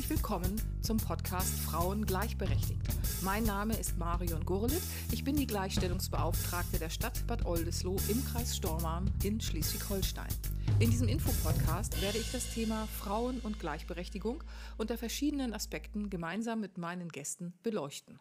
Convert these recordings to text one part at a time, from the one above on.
herzlich willkommen zum Podcast Frauen gleichberechtigt. Mein Name ist Marion Gurlitt. Ich bin die Gleichstellungsbeauftragte der Stadt Bad Oldesloe im Kreis Stormarn in Schleswig-Holstein. In diesem Infopodcast werde ich das Thema Frauen und Gleichberechtigung unter verschiedenen Aspekten gemeinsam mit meinen Gästen beleuchten.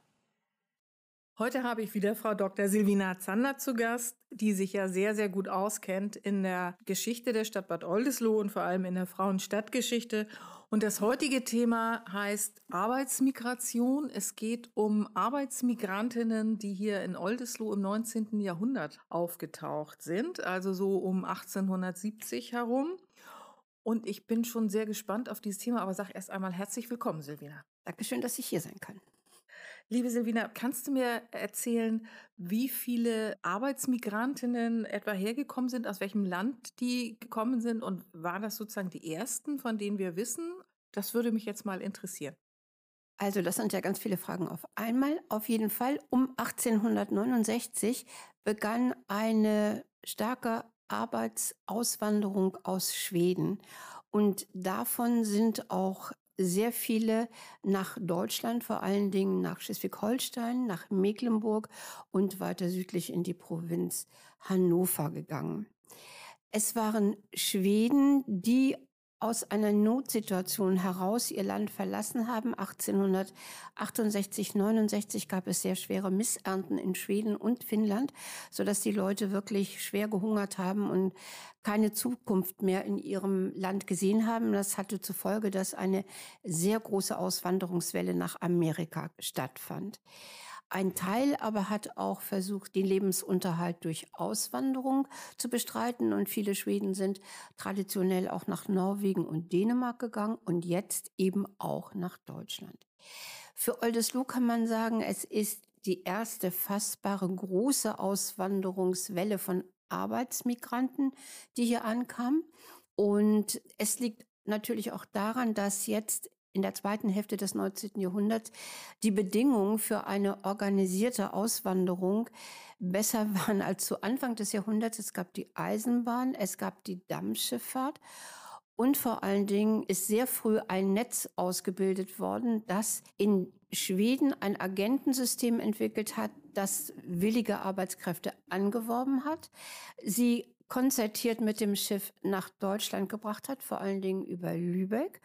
Heute habe ich wieder Frau Dr. Silvina Zander zu Gast, die sich ja sehr, sehr gut auskennt in der Geschichte der Stadt Bad Oldesloe und vor allem in der Frauenstadtgeschichte. Und das heutige Thema heißt Arbeitsmigration. Es geht um Arbeitsmigrantinnen, die hier in Oldesloe im 19. Jahrhundert aufgetaucht sind, also so um 1870 herum. Und ich bin schon sehr gespannt auf dieses Thema, aber sag erst einmal herzlich willkommen, Silvina. Dankeschön, dass ich hier sein kann. Liebe Silvina, kannst du mir erzählen, wie viele Arbeitsmigrantinnen etwa hergekommen sind, aus welchem Land die gekommen sind und waren das sozusagen die ersten, von denen wir wissen? Das würde mich jetzt mal interessieren. Also das sind ja ganz viele Fragen auf einmal. Auf jeden Fall um 1869 begann eine starke Arbeitsauswanderung aus Schweden. Und davon sind auch sehr viele nach Deutschland, vor allen Dingen nach Schleswig-Holstein, nach Mecklenburg und weiter südlich in die Provinz Hannover gegangen. Es waren Schweden, die aus einer Notsituation heraus ihr Land verlassen haben. 1868, 69 gab es sehr schwere Missernten in Schweden und Finnland, so dass die Leute wirklich schwer gehungert haben und keine Zukunft mehr in ihrem Land gesehen haben. Das hatte zur Folge, dass eine sehr große Auswanderungswelle nach Amerika stattfand. Ein Teil aber hat auch versucht, den Lebensunterhalt durch Auswanderung zu bestreiten. Und viele Schweden sind traditionell auch nach Norwegen und Dänemark gegangen und jetzt eben auch nach Deutschland. Für Oldesloe kann man sagen, es ist die erste fassbare große Auswanderungswelle von Arbeitsmigranten, die hier ankam. Und es liegt natürlich auch daran, dass jetzt in der zweiten Hälfte des 19. Jahrhunderts die Bedingungen für eine organisierte Auswanderung besser waren als zu Anfang des Jahrhunderts. Es gab die Eisenbahn, es gab die Dampfschifffahrt und vor allen Dingen ist sehr früh ein Netz ausgebildet worden, das in Schweden ein Agentensystem entwickelt hat, das willige Arbeitskräfte angeworben hat. Sie konzertiert mit dem Schiff nach Deutschland gebracht hat, vor allen Dingen über Lübeck.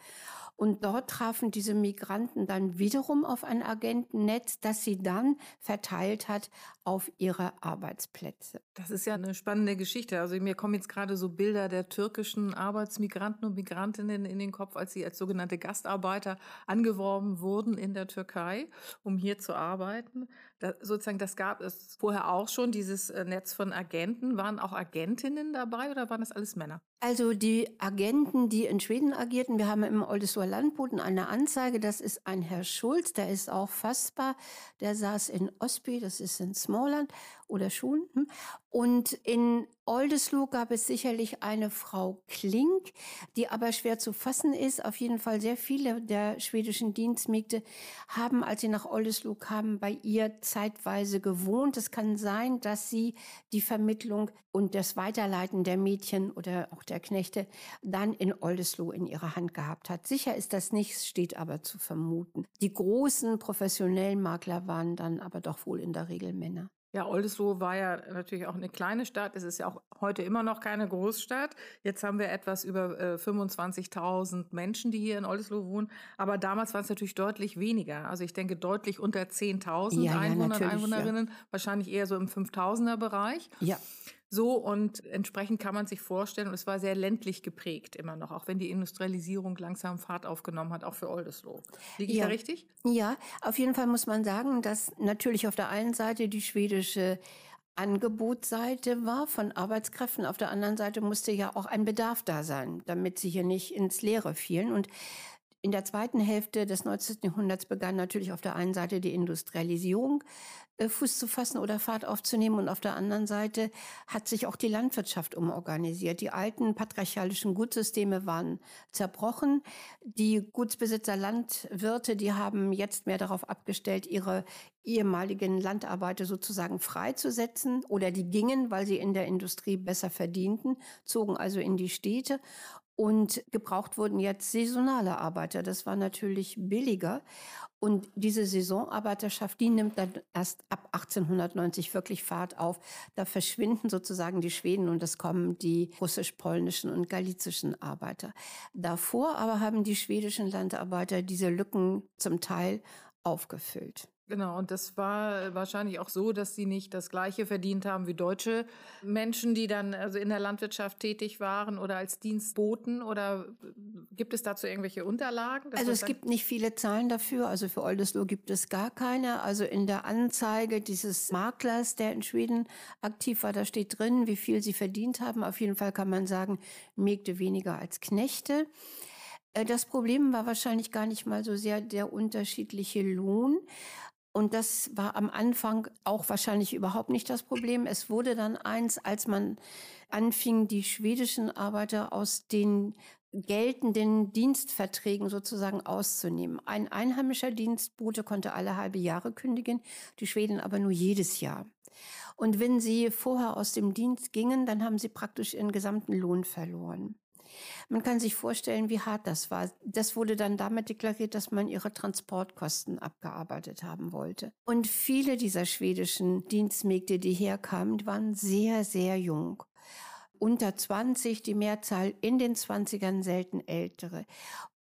Und dort trafen diese Migranten dann wiederum auf ein Agentennetz, das sie dann verteilt hat auf ihre Arbeitsplätze. Das ist ja eine spannende Geschichte. Also mir kommen jetzt gerade so Bilder der türkischen Arbeitsmigranten und Migrantinnen in den Kopf, als sie als sogenannte Gastarbeiter angeworben wurden in der Türkei, um hier zu arbeiten. Da, sozusagen, das gab es vorher auch schon, dieses äh, Netz von Agenten. Waren auch Agentinnen dabei oder waren das alles Männer? Also die Agenten, die in Schweden agierten, wir haben im Oldesloher Landboten eine Anzeige, das ist ein Herr Schulz, der ist auch fassbar, der saß in Osby, das ist in Smallland oder Schuhen. Hm? Und in Oldesloe gab es sicherlich eine Frau Klink, die aber schwer zu fassen ist. Auf jeden Fall sehr viele der schwedischen Dienstmägde haben, als sie nach Oldesloe kamen, bei ihr zeitweise gewohnt. Es kann sein, dass sie die Vermittlung und das Weiterleiten der Mädchen oder auch der Knechte dann in Oldesloe in ihrer Hand gehabt hat. Sicher ist das nicht, steht aber zu vermuten. Die großen professionellen Makler waren dann aber doch wohl in der Regel Männer. Ja, Oldesloe war ja natürlich auch eine kleine Stadt. Es ist ja auch heute immer noch keine Großstadt. Jetzt haben wir etwas über äh, 25.000 Menschen, die hier in Oldesloe wohnen. Aber damals waren es natürlich deutlich weniger. Also ich denke deutlich unter 10.000 ja, Einwohner, ja, Einwohnerinnen. Ja. Wahrscheinlich eher so im 5.000er Bereich. Ja. So und entsprechend kann man sich vorstellen, und es war sehr ländlich geprägt immer noch, auch wenn die Industrialisierung langsam Fahrt aufgenommen hat, auch für Oldesloe. Liege ich ja. da richtig? Ja, auf jeden Fall muss man sagen, dass natürlich auf der einen Seite die schwedische Angebotsseite war von Arbeitskräften. Auf der anderen Seite musste ja auch ein Bedarf da sein, damit sie hier nicht ins Leere fielen. Und in der zweiten Hälfte des 19. Jahrhunderts begann natürlich auf der einen Seite die Industrialisierung äh, Fuß zu fassen oder Fahrt aufzunehmen. Und auf der anderen Seite hat sich auch die Landwirtschaft umorganisiert. Die alten patriarchalischen Gutsysteme waren zerbrochen. Die Gutsbesitzer, Landwirte, die haben jetzt mehr darauf abgestellt, ihre ehemaligen Landarbeiter sozusagen freizusetzen oder die gingen, weil sie in der Industrie besser verdienten, zogen also in die Städte Und gebraucht wurden jetzt saisonale Arbeiter. Das war natürlich billiger. Und diese Saisonarbeiterschaft, die nimmt dann erst ab 1890 wirklich Fahrt auf. Da verschwinden sozusagen die Schweden und es kommen die russisch-polnischen und galizischen Arbeiter. Davor aber haben die schwedischen Landarbeiter diese Lücken zum Teil aufgefüllt. Genau, und das war wahrscheinlich auch so, dass sie nicht das Gleiche verdient haben wie deutsche Menschen, die dann also in der Landwirtschaft tätig waren oder als Dienstboten. Oder gibt es dazu irgendwelche Unterlagen? Also es gibt nicht viele Zahlen dafür. Also für Oldesloe gibt es gar keine. Also in der Anzeige dieses Maklers, der in Schweden aktiv war, da steht drin, wie viel sie verdient haben. Auf jeden Fall kann man sagen, Mägde weniger als Knechte. Äh, das Problem war wahrscheinlich gar nicht mal so sehr der unterschiedliche Lohn, und das war am Anfang auch wahrscheinlich überhaupt nicht das Problem. Es wurde dann eins, als man anfing, die schwedischen Arbeiter aus den geltenden Dienstverträgen sozusagen auszunehmen. Ein einheimischer Dienstbote konnte alle halbe Jahre kündigen, die Schweden aber nur jedes Jahr. Und wenn sie vorher aus dem Dienst gingen, dann haben sie praktisch ihren gesamten Lohn verloren. Man kann sich vorstellen, wie hart das war. Das wurde dann damit deklariert, dass man ihre Transportkosten abgearbeitet haben wollte. Und viele dieser schwedischen Dienstmägde, die herkamen, waren sehr, sehr jung unter 20, die Mehrzahl in den 20ern selten ältere.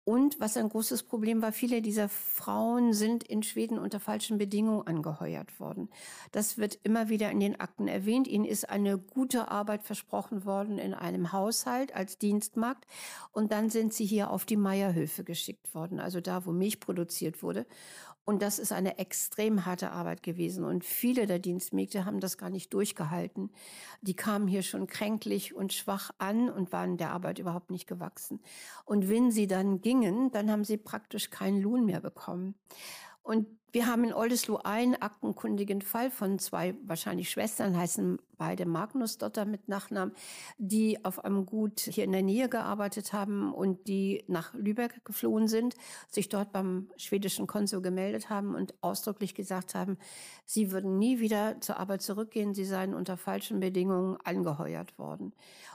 Und was ein großes Problem war, viele dieser Frauen sind in Schweden unter falschen Bedingungen angeheuert worden. Das wird immer wieder in den Akten erwähnt. Ihnen ist eine gute Arbeit versprochen worden in einem Haushalt als Dienstmarkt. Und dann sind sie hier auf die Meierhöfe geschickt worden, also da, wo Milch produziert wurde. Und das ist eine extrem harte Arbeit gewesen. Und viele der Dienstmägde haben das gar nicht durchgehalten. Die kamen hier schon kränklich und schwach an und waren der Arbeit überhaupt nicht gewachsen. Und wenn sie dann gingen, dann haben sie praktisch keinen Lohn mehr bekommen. Und wir haben in Oldesloe einen aktenkundigen Fall von zwei wahrscheinlich Schwestern, heißen beide Magnusdotter mit Nachnamen, die auf einem Gut hier in der Nähe gearbeitet haben und die nach Lübeck geflohen sind, sich dort beim schwedischen Konsul gemeldet haben und ausdrücklich gesagt haben, sie würden nie wieder zur Arbeit zurückgehen, sie seien unter falschen Bedingungen angeheuert worden.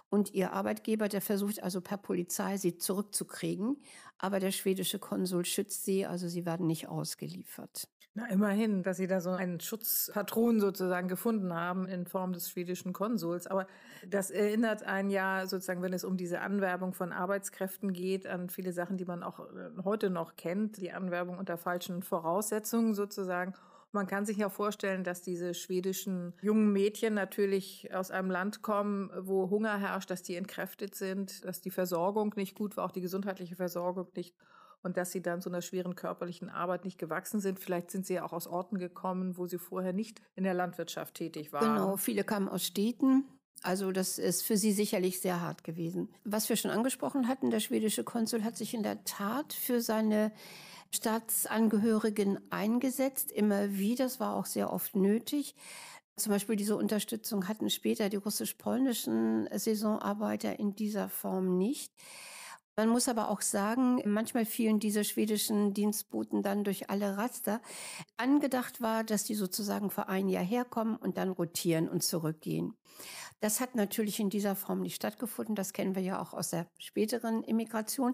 Und ihr Arbeitgeber, der versucht also per Polizei sie zurückzukriegen, aber der schwedische Konsul schützt sie, also sie werden nicht ausgeliefert. Na, immerhin, dass Sie da so einen Schutzpatron sozusagen gefunden haben in Form des schwedischen Konsuls. Aber das erinnert einen ja sozusagen, wenn es um diese Anwerbung von Arbeitskräften geht, an viele Sachen, die man auch äh, heute noch kennt. Die Anwerbung unter falschen Voraussetzungen sozusagen. Man kann sich ja vorstellen, dass diese schwedischen jungen Mädchen natürlich aus einem Land kommen, wo Hunger herrscht, dass die entkräftet sind, dass die Versorgung nicht gut war, auch die gesundheitliche Versorgung nicht und dass sie dann so einer schweren körperlichen Arbeit nicht gewachsen sind. Vielleicht sind sie ja auch aus Orten gekommen, wo sie vorher nicht in der Landwirtschaft tätig waren. Genau, viele kamen aus Städten. Also das ist für sie sicherlich sehr hart gewesen. Was wir schon angesprochen hatten, der schwedische Konsul hat sich in der Tat für seine Staatsangehörigen eingesetzt, immer wieder. Das war auch sehr oft nötig. Zum Beispiel diese Unterstützung hatten später die russisch-polnischen Saisonarbeiter in dieser Form nicht. Man muss aber auch sagen, manchmal fielen diese schwedischen Dienstboten dann durch alle Raster. Angedacht war, dass die sozusagen für ein Jahr herkommen und dann rotieren und zurückgehen. Das hat natürlich in dieser Form nicht stattgefunden. Das kennen wir ja auch aus der späteren Immigration.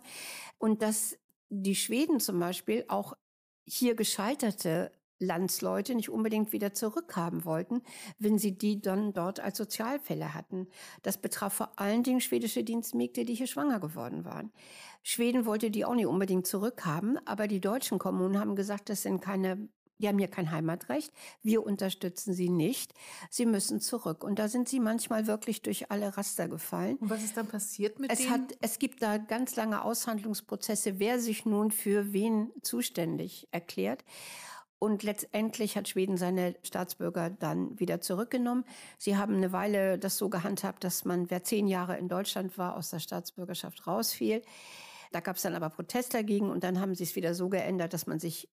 Und dass die Schweden zum Beispiel auch hier gescheiterte Landsleute nicht unbedingt wieder zurückhaben wollten, wenn sie die dann dort als Sozialfälle hatten. Das betraf vor allen Dingen schwedische Dienstmägde, die hier schwanger geworden waren. Schweden wollte die auch nicht unbedingt zurückhaben, aber die deutschen Kommunen haben gesagt, das sind keine die haben hier kein Heimatrecht, wir unterstützen sie nicht, sie müssen zurück. Und da sind sie manchmal wirklich durch alle Raster gefallen. Und was ist dann passiert mit es denen? Hat, es gibt da ganz lange Aushandlungsprozesse, wer sich nun für wen zuständig erklärt. Und letztendlich hat Schweden seine Staatsbürger dann wieder zurückgenommen. Sie haben eine Weile das so gehandhabt, dass man, wer zehn Jahre in Deutschland war, aus der Staatsbürgerschaft rausfiel. Da gab es dann aber Protest dagegen und dann haben sie es wieder so geändert, dass man sich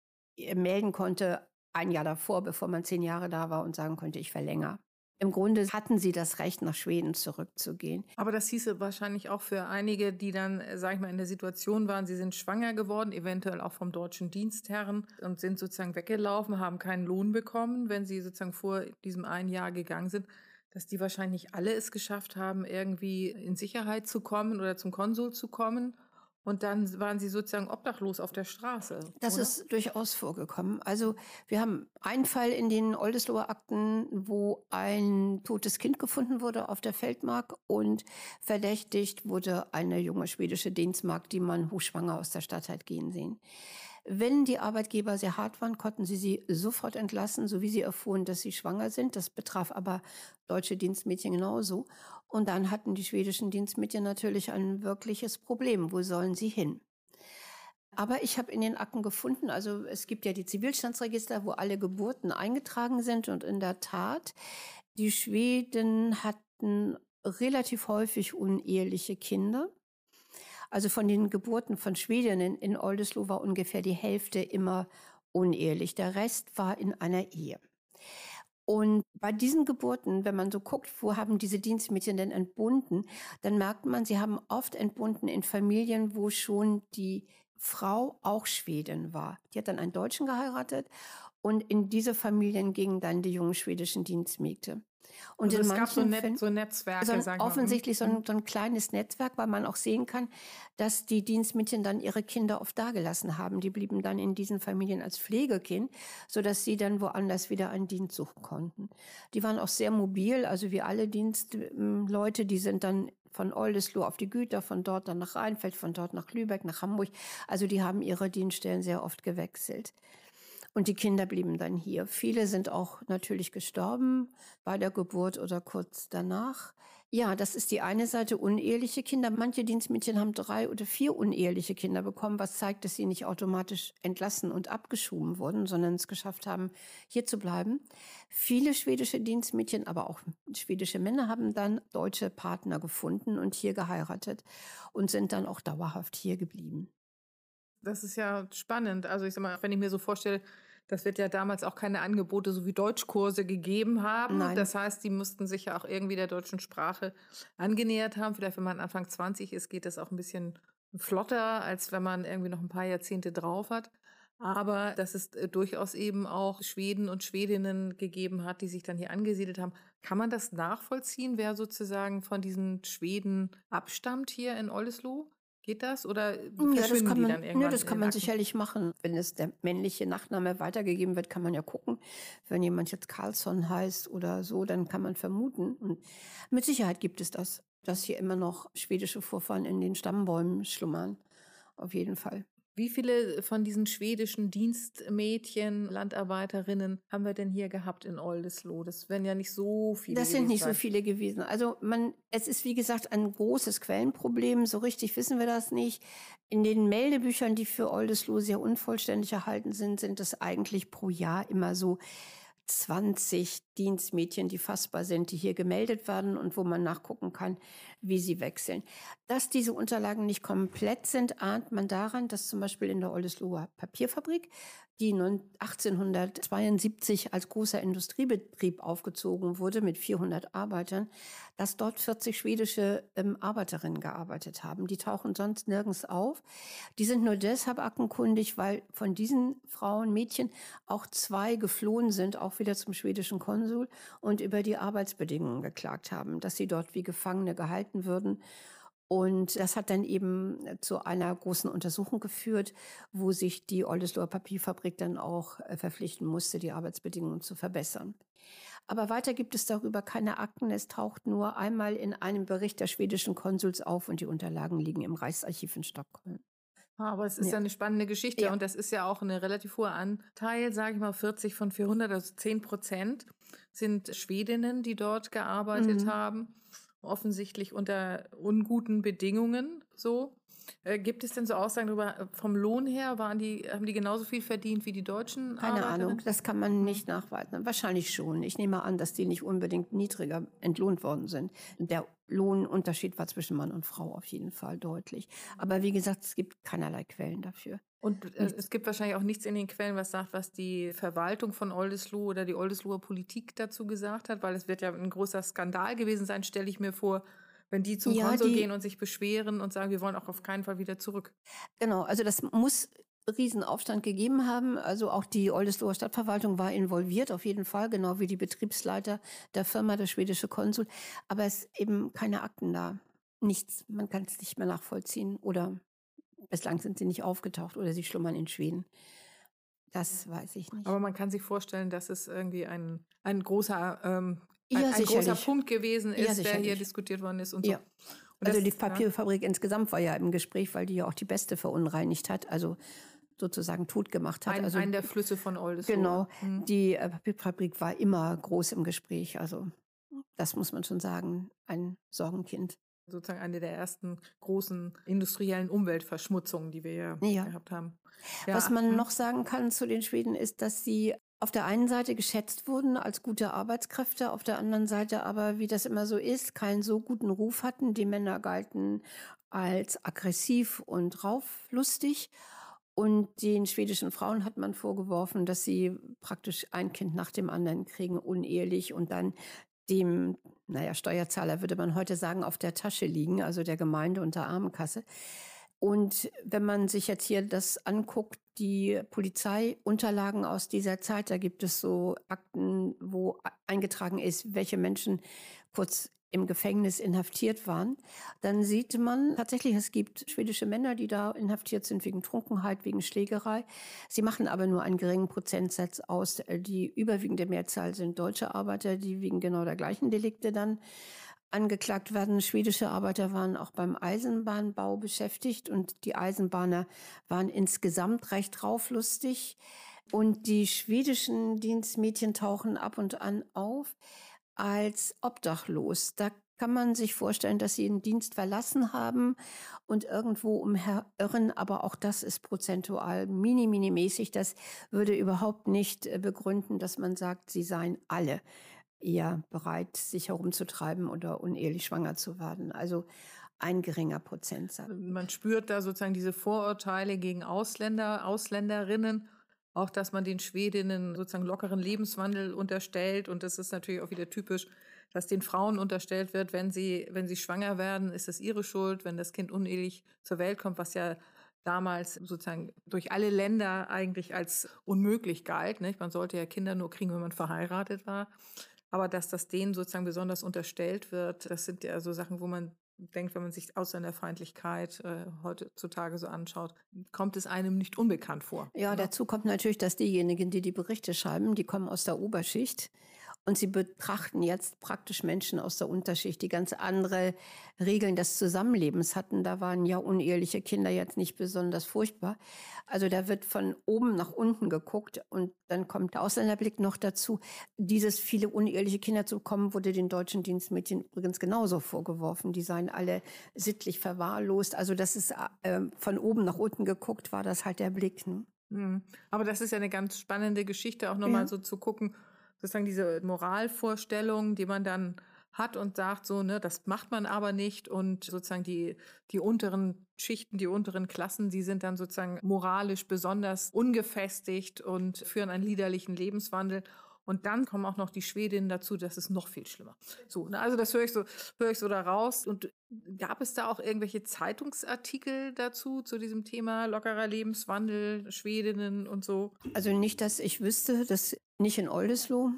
melden konnte, ein Jahr davor, bevor man zehn Jahre da war und sagen konnte, ich verlängere. Im Grunde hatten sie das Recht, nach Schweden zurückzugehen. Aber das hieße wahrscheinlich auch für einige, die dann, äh, sag ich mal, in der Situation waren, sie sind schwanger geworden, eventuell auch vom deutschen Dienstherren und sind sozusagen weggelaufen, haben keinen Lohn bekommen, wenn sie sozusagen vor diesem einen Jahr gegangen sind dass die wahrscheinlich alle es geschafft haben, irgendwie in Sicherheit zu kommen oder zum Konsul zu kommen. Und dann waren sie sozusagen obdachlos auf der Straße. Das oder? ist durchaus vorgekommen. Also wir haben einen Fall in den Oldesloher Akten, wo ein totes Kind gefunden wurde auf der Feldmark und verdächtigt wurde eine junge schwedische Dienstmagd, die man hochschwanger aus der Stadt hat gehen sehen. Wenn die Arbeitgeber sehr hart waren, konnten sie sie sofort entlassen, so wie sie erfuhren, dass sie schwanger sind. Das betraf aber deutsche Dienstmädchen genauso. Und dann hatten die schwedischen Dienstmädchen natürlich ein wirkliches Problem. Wo sollen sie hin? Aber ich habe in den Akten gefunden, also es gibt ja die Zivilstandsregister, wo alle Geburten eingetragen sind. Und in der Tat, die Schweden hatten relativ häufig uneheliche Kinder. Also von den Geburten von Schwedinnen in Oldesloe war ungefähr die Hälfte immer unehelich. Der Rest war in einer Ehe. Und bei diesen Geburten, wenn man so guckt, wo haben diese Dienstmädchen denn entbunden, dann merkt man, sie haben oft entbunden in Familien, wo schon die Frau auch Schwedin war. Die hat dann einen Deutschen geheiratet und in diese Familien gingen dann die jungen schwedischen Dienstmägde. Und also es gab so, Net so Netzwerke, so ein, offensichtlich so ein, mhm. so ein, kleines Netzwerk, weil man auch sehen kann, dass die Dienstmädchen dann ihre Kinder oft dagelassen haben. Die blieben dann in diesen Familien als Pflegekind, sodass sie dann woanders wieder einen Dienst suchen konnten. Die waren auch sehr mobil, also wie alle Dienstleute, die sind dann von Oldesloe auf die Güter, von dort dann nach Rheinfeld, von dort nach Lübeck, nach Hamburg. Also die haben ihre Dienststellen sehr oft gewechselt. Und die Kinder blieben dann hier. Viele sind auch natürlich gestorben bei der Geburt oder kurz danach. Ja, das ist die eine Seite uneheliche Kinder. Manche Dienstmädchen haben drei oder vier uneheliche Kinder bekommen, was zeigt, dass sie nicht automatisch entlassen und abgeschoben wurden, sondern es geschafft haben, hier zu bleiben. Viele schwedische Dienstmädchen, aber auch schwedische Männer haben dann deutsche Partner gefunden und hier geheiratet und sind dann auch dauerhaft hier geblieben. Das ist ja spannend. Also ich sag mal, wenn ich mir so vorstelle, das wird ja damals auch keine Angebote so wie Deutschkurse gegeben haben. Nein. Das heißt, die mussten sich ja auch irgendwie der deutschen Sprache angenähert haben. Vielleicht, wenn man Anfang 20 ist, geht das auch ein bisschen flotter, als wenn man irgendwie noch ein paar Jahrzehnte drauf hat. Aber dass es äh, durchaus eben auch Schweden und Schwedinnen gegeben hat, die sich dann hier angesiedelt haben. Kann man das nachvollziehen, wer sozusagen von diesen Schweden abstammt hier in Oldesloe? Geht das oder hm, ja, das kann man, dann irgendwann? Ja, das kann man sicherlich machen. Wenn es der männliche Nachname weitergegeben wird, kann man ja gucken. Wenn jemand jetzt Carlsson heißt oder so, dann kann man vermuten. Und mit Sicherheit gibt es das, dass hier immer noch schwedische Vorfahren in den Stammbäumen schlummern. Auf jeden Fall. Wie viele von diesen schwedischen Dienstmädchen, Landarbeiterinnen haben wir denn hier gehabt in Oldesloe? Das werden ja nicht so viele. Das sind nicht sein. so viele gewesen. Also man, es ist wie gesagt ein großes Quellenproblem. So richtig wissen wir das nicht. In den Meldebüchern, die für Oldesloe sehr unvollständig erhalten sind, sind es eigentlich pro Jahr immer so 20 Dienstmädchen, die fassbar sind, die hier gemeldet werden und wo man nachgucken kann, wie sie wechseln. Dass diese Unterlagen nicht komplett sind, ahnt man daran, dass zum Beispiel in der Oldesloher Papierfabrik die 1872 als großer Industriebetrieb aufgezogen wurde mit 400 Arbeitern, dass dort 40 schwedische ähm, Arbeiterinnen gearbeitet haben. Die tauchen sonst nirgends auf. Die sind nur deshalb aktenkundig, weil von diesen Frauen, Mädchen auch zwei geflohen sind, auch wieder zum schwedischen Konsul und über die Arbeitsbedingungen geklagt haben, dass sie dort wie Gefangene gehalten würden und das hat dann eben zu einer großen Untersuchung geführt, wo sich die Oldesloher Papierfabrik dann auch äh, verpflichten musste, die Arbeitsbedingungen zu verbessern. Aber weiter gibt es darüber keine Akten. Es taucht nur einmal in einem Bericht der schwedischen Konsuls auf und die Unterlagen liegen im Reichsarchiv in Stockholm. Ah, aber es ist ja, ja eine spannende Geschichte ja. und das ist ja auch ein relativ hoher Anteil, sage ich mal 40 von 400, also 10 Prozent sind Schwedinnen, die dort gearbeitet mhm. haben offensichtlich unter unguten Bedingungen so. Äh, gibt es denn so Aussagen darüber, äh, vom Lohn her, waren die, haben die genauso viel verdient wie die Deutschen? Keine Ahnung, das kann man nicht nachweisen. Wahrscheinlich schon. Ich nehme an, dass die nicht unbedingt niedriger entlohnt worden sind. Der Lohnunterschied war zwischen Mann und Frau auf jeden Fall deutlich. Aber wie gesagt, es gibt keinerlei Quellen dafür. Und äh, es gibt wahrscheinlich auch nichts in den Quellen, was sagt, was die Verwaltung von Oldesloe oder die Oldesloher Politik dazu gesagt hat, weil es wird ja ein großer Skandal gewesen sein, stelle ich mir vor, wenn die zum ja, Konsul die, gehen und sich beschweren und sagen, wir wollen auch auf keinen Fall wieder zurück. Genau, also das muss Riesenaufstand gegeben haben. Also auch die Oldesloher Stadtverwaltung war involviert, auf jeden Fall, genau wie die Betriebsleiter der Firma, der schwedische Konsul. Aber es eben keine Akten da. Nichts. Man kann es nicht mehr nachvollziehen. Oder bislang sind sie nicht aufgetaucht oder sie schlummern in Schweden. Das weiß ich nicht. Aber man kann sich vorstellen, dass es irgendwie ein, ein großer, ähm, ein, ja, ein großer Punkt gewesen ist, ja, der hier diskutiert worden ist und so. Ja. Also das, die Papierfabrik insgesamt war ja im Gespräch, weil die ja auch die Beste verunreinigt hat. Also sozusagen tot gemacht hat. Ein, also, ein der Flüsse von Oldesloe. Genau. Mhm. Die äh, Papierfabrik war immer groß im Gespräch. Also das muss man schon sagen, ein Sorgenkind. Sozusagen eine der ersten großen industriellen Umweltverschmutzungen, die wir ja. gehabt haben. Ja. Was man hm. noch sagen kann zu den Schweden ist, dass sie auf der einen Seite geschätzt wurden als gute Arbeitskräfte, auf der anderen Seite aber, wie das immer so ist, keinen so guten Ruf hatten. Die Männer galten als aggressiv und rauflustig. Und den schwedischen Frauen hat man vorgeworfen, dass sie praktisch ein Kind nach dem anderen kriegen, unehelich und dann dem, naja, Steuerzahler würde man heute sagen, auf der Tasche liegen, also der Gemeinde und der Armenkasse. Und wenn man sich jetzt hier das anguckt, die Polizeiunterlagen aus dieser Zeit, da gibt es so Akten, wo eingetragen ist, welche Menschen kurz im Gefängnis inhaftiert waren, dann sieht man tatsächlich, es gibt schwedische Männer, die da inhaftiert sind wegen Trunkenheit, wegen Schlägerei. Sie machen aber nur einen geringen Prozentsatz aus. Die überwiegende Mehrzahl sind deutsche Arbeiter, die wegen genau der gleichen Delikte dann angeklagt werden. Schwedische Arbeiter waren auch beim Eisenbahnbau beschäftigt und die Eisenbahner waren insgesamt recht rauflustig. Und die schwedischen Dienstmädchen tauchen ab und an auf als obdachlos. Da kann man sich vorstellen, dass sie den Dienst verlassen haben und irgendwo umherirren, aber auch das ist prozentual mini, mini mäßig. Das würde überhaupt nicht äh, begründen, dass man sagt, sie seien alle eher bereit, sich herumzutreiben oder unehelich schwanger zu werden. Also ein geringer Prozentsatz. Man spürt da sozusagen diese Vorurteile gegen Ausländer, Ausländerinnen auch, dass man den Schwedinnen sozusagen lockeren Lebenswandel unterstellt. Und das ist natürlich auch wieder typisch, dass den Frauen unterstellt wird, wenn sie, wenn sie schwanger werden, ist es ihre Schuld, wenn das Kind unehelich zur Welt kommt, was ja damals sozusagen durch alle Länder eigentlich als unmöglich galt. Nicht? Man sollte ja Kinder nur kriegen, wenn man verheiratet war. Aber dass das denen sozusagen besonders unterstellt wird, das sind ja so Sachen, wo man denkt, wenn man sich Ausländerfeindlichkeit äh, heutzutage so anschaut, kommt es einem nicht unbekannt vor. Ja, oder? dazu kommt natürlich, dass diejenigen, die die Berichte schreiben, die kommen aus der Oberschicht. Und sie betrachten jetzt praktisch Menschen aus der Unterschicht, die ganz andere Regeln des Zusammenlebens hatten. Da waren ja uneheliche Kinder jetzt nicht besonders furchtbar. Also da wird von oben nach unten geguckt und dann kommt der Ausländerblick noch dazu. Dieses viele uneheliche Kinder zu bekommen, wurde den deutschen Dienstmädchen übrigens genauso vorgeworfen. Die seien alle sittlich verwahrlost. Also das ist äh, von oben nach unten geguckt, war das halt der Blick. Ne? Mhm. Aber das ist ja eine ganz spannende Geschichte, auch nochmal ja. so zu gucken, sozusagen diese Moralvorstellung, die man dann hat und sagt so, ne, das macht man aber nicht und sozusagen die, die unteren Schichten, die unteren Klassen, die sind dann sozusagen moralisch besonders ungefestigt und führen einen liederlichen Lebenswandel. Und dann kommen auch noch die Schwedinnen dazu, das ist noch viel schlimmer. So, ne, also das höre ich so, höre ich so da raus. Und gab es da auch irgendwelche Zeitungsartikel dazu, zu diesem Thema lockerer Lebenswandel, Schwedinnen und so? Also nicht, dass ich wüsste, dass nicht in Oldesloe.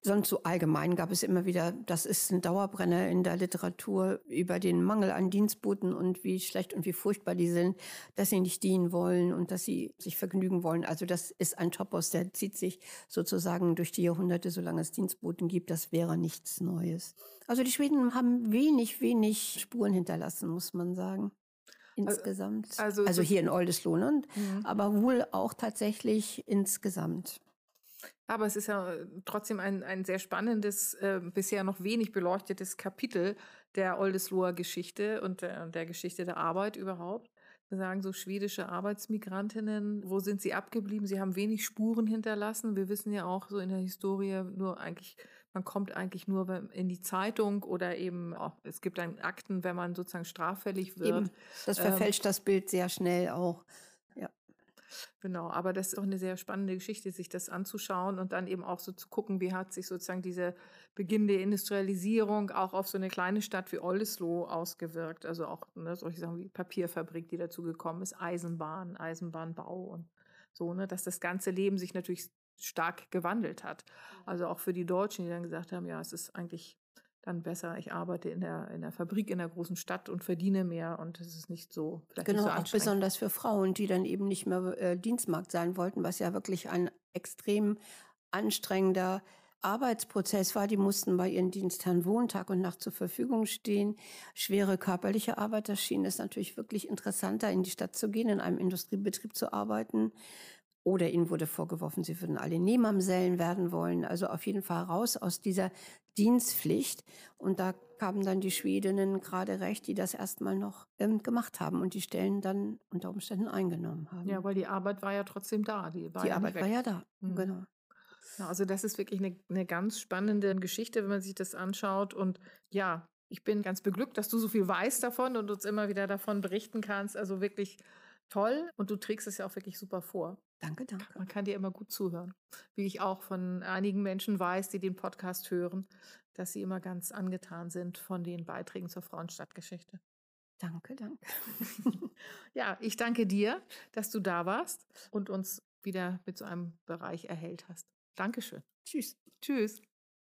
Sonst so allgemein gab es immer wieder, das ist ein Dauerbrenner in der Literatur über den Mangel an Dienstboten und wie schlecht und wie furchtbar die sind, dass sie nicht dienen wollen und dass sie sich vergnügen wollen. Also das ist ein Topos, der zieht sich sozusagen durch die Jahrhunderte, solange es Dienstboten gibt. Das wäre nichts Neues. Also die Schweden haben wenig, wenig Spuren hinterlassen, muss man sagen insgesamt. Also, also hier in Oldesloe, ne? Mhm. aber wohl auch tatsächlich insgesamt. Aber es ist ja äh, trotzdem ein, ein sehr spannendes, äh, bisher noch wenig beleuchtetes Kapitel der Oldesloher Geschichte und der, der Geschichte der Arbeit überhaupt. Wir sagen so schwedische Arbeitsmigrantinnen, wo sind sie abgeblieben? Sie haben wenig Spuren hinterlassen. Wir wissen ja auch so in der Historie nur eigentlich, man kommt eigentlich nur in die Zeitung oder eben auch, es gibt dann Akten, wenn man sozusagen straffällig wird. Eben, das verfälscht ähm, das Bild sehr schnell auch. Genau, aber das ist auch eine sehr spannende Geschichte, sich das anzuschauen und dann eben auch so zu gucken, wie hat sich sozusagen diese Beginn der Industrialisierung auch auf so eine kleine Stadt wie Oldesloe ausgewirkt. Also auch ne, solche Sachen wie Papierfabrik, die dazu gekommen ist, Eisenbahn, Eisenbahnbau und so, ne, dass das ganze Leben sich natürlich stark gewandelt hat. Also auch für die Deutschen, die dann gesagt haben, ja, es ist eigentlich dann besser, ich arbeite in der, in der Fabrik in der großen Stadt und verdiene mehr und es ist nicht so. Genau, nicht so auch besonders für Frauen, die dann eben nicht mehr äh, Dienstmarkt sein wollten, was ja wirklich ein extrem anstrengender Arbeitsprozess war. Die mussten bei ihren Dienstherren wohnen, Tag und Nacht zur Verfügung stehen. Schwere körperliche Arbeit, das schien es natürlich wirklich interessanter, in die Stadt zu gehen, in einem Industriebetrieb zu arbeiten. Oder ihnen wurde vorgeworfen, sie würden alle Nehmamsellen werden wollen. Also auf jeden Fall raus aus dieser Dienstpflicht. Und da kamen dann die Schwedinnen gerade recht, die das erstmal noch ähm, gemacht haben und die Stellen dann unter Umständen eingenommen haben. Ja, weil die Arbeit war ja trotzdem da. Die, die ja Arbeit war ja da, mhm. genau. Ja, also das ist wirklich eine, eine ganz spannende Geschichte, wenn man sich das anschaut. Und ja, ich bin ganz beglückt, dass du so viel weißt davon und uns immer wieder davon berichten kannst. Also wirklich toll und du trägst es ja auch wirklich super vor. Danke, danke. Man kann dir immer gut zuhören. Wie ich auch von einigen Menschen weiß, die den Podcast hören, dass sie immer ganz angetan sind von den Beiträgen zur Frauenstadtgeschichte. Danke, danke. ja, ich danke dir, dass du da warst und uns wieder mit so einem Bereich erhellt hast. Dankeschön. Tschüss. Tschüss.